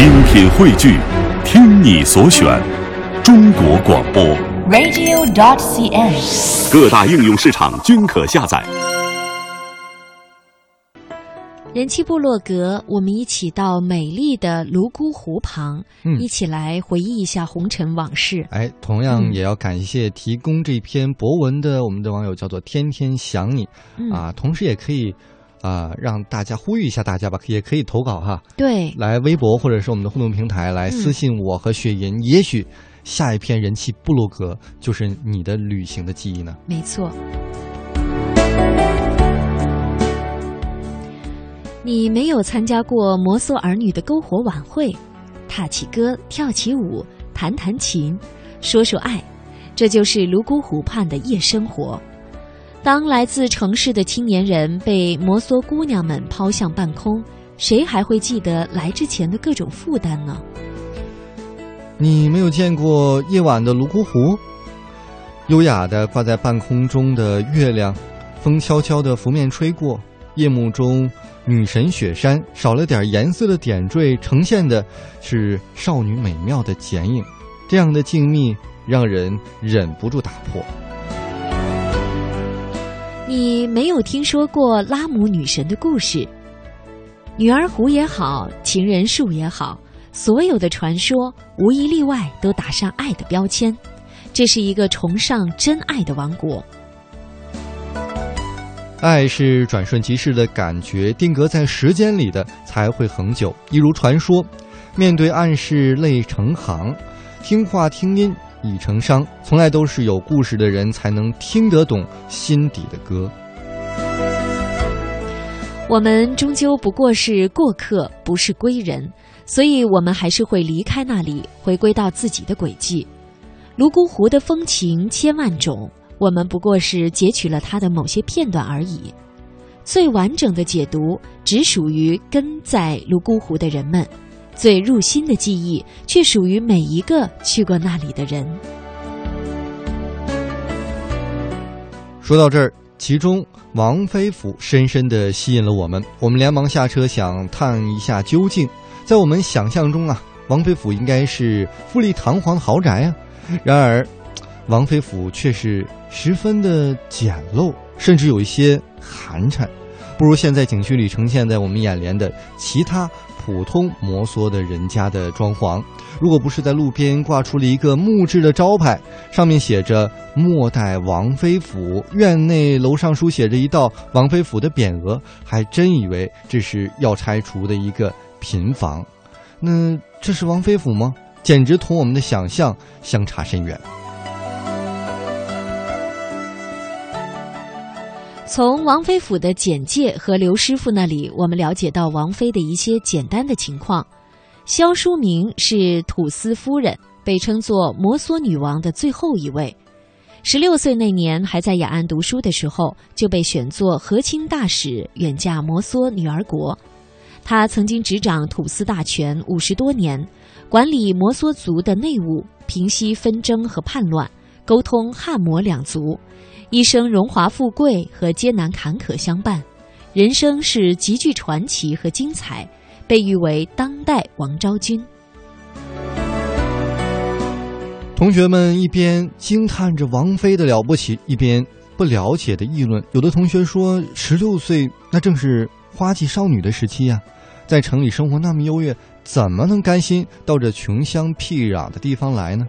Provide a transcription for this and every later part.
精品汇聚，听你所选，中国广播。radio.dot.cn，。各大应用市场均可下载。人气部落格，我们一起到美丽的泸沽湖旁，嗯一起来回忆一下红尘往事。哎，同样嗯也要感谢提供这篇博文的我们的网友叫做天天想你、嗯，啊，同时也可以啊、让大家呼吁一下大家吧，也可以投稿哈，对，来微博或者是我们的互动平台来私信我和雪银，也许下一篇人气部落格就是你的旅行的记忆呢。没错。你没有参加过摩梭儿女的篝火晚会，踏起歌，跳起舞，弹弹琴，说说爱，这就是泸沽湖畔的夜生活。当来自城市的青年人被摩梭姑娘们抛向半空，谁还会记得来之前的各种负担呢？你没有见过夜晚的泸沽湖，优雅的挂在半空中的月亮，风悄悄的拂面吹过，夜幕中女神雪山少了点颜色的点缀，呈现的是少女美妙的剪影。这样的静谧让人忍不住打破。你没有听说过拉姆女神的故事？女儿湖也好，情人树也好，所有的传说无一例外都打上爱的标签。这是一个崇尚真爱的王国。爱是转瞬即逝的感觉，定格在时间里的才会恒久。一如传说，面对暗示泪成行，听话听音已成伤。从来都是有故事的人才能听得懂心底的歌。我们终究不过是过客，不是归人，所以我们还是会离开那里，回归到自己的轨迹。泸沽湖的风情千万种，我们不过是截取了它的某些片段而已。最完整的解读只属于跟在泸沽湖的人们，最入心的记忆却属于每一个去过那里的人。说到这儿，其中王妃府深深地吸引了我们，我们连忙下车想探一下究竟。在我们想象中啊，王妃府应该是富丽堂皇的豪宅啊，然而，王妃府却是十分的简陋，甚至有一些寒碜，不如现在景区里呈现在我们眼帘的其他普通摩梭的人家的装潢。如果不是在路边挂出了一个木质的招牌，上面写着“末代王妃府”，院内楼上书写着一道“王妃府”的匾额，还真以为这是要拆除的一个平房。那这是王妃府吗？简直同我们的想象相差甚远。从王妃府的简介和刘师傅那里，我们了解到王妃的一些简单的情况。萧淑明是土司夫人，被称作摩梭女王的最后一位。十六岁那年，还在雅安读书的时候，就被选作和亲大使，远嫁摩梭女儿国。她曾经执掌土司大权五十多年，管理摩梭族的内务，平息纷争和叛乱，沟通汉摩两族。一生荣华富贵和艰难坎坷相伴，人生是极具传奇和精彩，被誉为当代王昭君。同学们一边惊叹着王妃的了不起，一边不了解的议论。有的同学说，十六岁那正是花季少女的时期呀、在城里生活那么优越，怎么能甘心到这穷乡僻壤的地方来呢？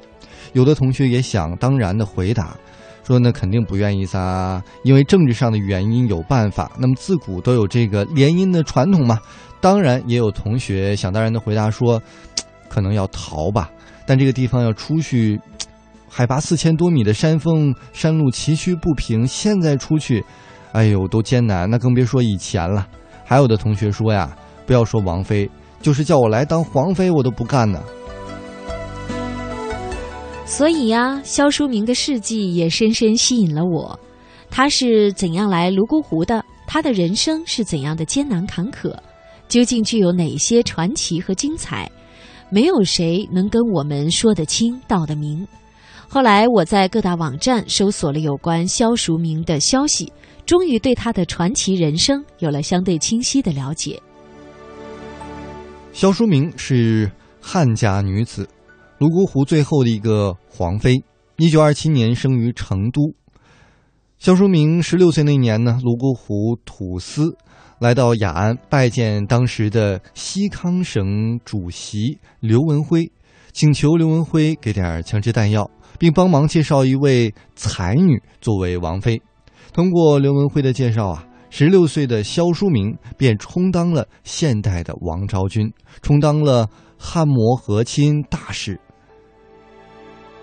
有的同学也想当然的回答。说那肯定不愿意噻，因为政治上的原因有办法。那么自古都有这个联姻的传统嘛。当然，也有同学想当然的回答说，可能要逃吧。但这个地方要出去，海拔四千多米的山峰，山路崎岖不平，现在出去，哎呦，都艰难。那更别说以前了。还有的同学说呀，不要说王妃，就是叫我来当皇妃，我都不干呢。所以呀，萧淑明的事迹也深深吸引了我。他是怎样来泸沽湖的？他的人生是怎样的艰难坎坷？究竟具有哪些传奇和精彩？没有谁能跟我们说得清道得明。后来我在各大网站搜索了有关萧淑明的消息，终于对他的传奇人生有了相对清晰的了解。萧淑明是汉家女子，泸沽湖最后的一个皇妃。一九二七年生于成都。萧淑明十六岁那年呢，泸沽湖土司来到雅安拜见当时的西康省主席刘文辉，请求刘文辉给点枪支弹药，并帮忙介绍一位才女作为王妃。通过刘文辉的介绍啊，十六岁的萧淑明便充当了现代的王昭君，充当了汉谟和亲大使。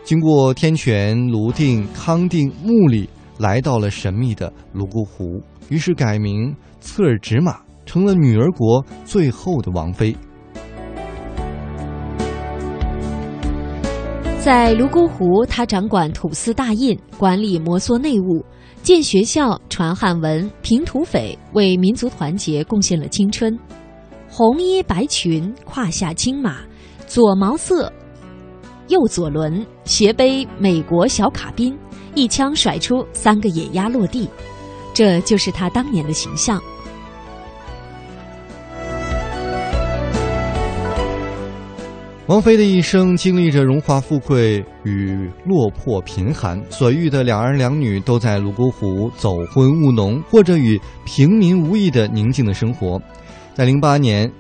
经过天权、泸定、康定、木里，来到了神秘的泸沽湖，于是改名策尔直玛，成了女儿国最后的王妃。在泸沽湖，他掌管土司大印，管理摩梭内务，建学校、传汉文、平土匪，为民族团结贡献了青春。红衣白裙，胯下青马，左毛瑟。右左轮，斜背美国小卡宾，一枪甩出三个野鸭落地，这就是他当年的形象。王菲的一生经历着荣华富贵与落魄贫寒，所遇的两儿两女都在泸沽湖走婚务农，过着与平民无异的宁静的生活。在零八年，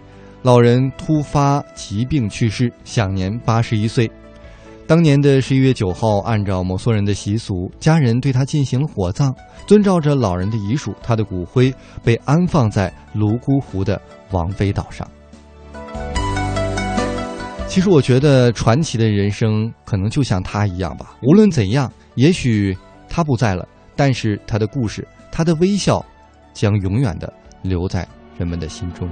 老人突发疾病去世，享年八十一岁。当年的十一月九号，按照摩梭人的习俗，家人对他进行了火葬。遵照着老人的遗属，他的骨灰被安放在泸沽湖的王妃岛上。其实，我觉得传奇的人生可能就像他一样吧。无论怎样，也许他不在了，但是他的故事，他的微笑，将永远的留在人们的心中。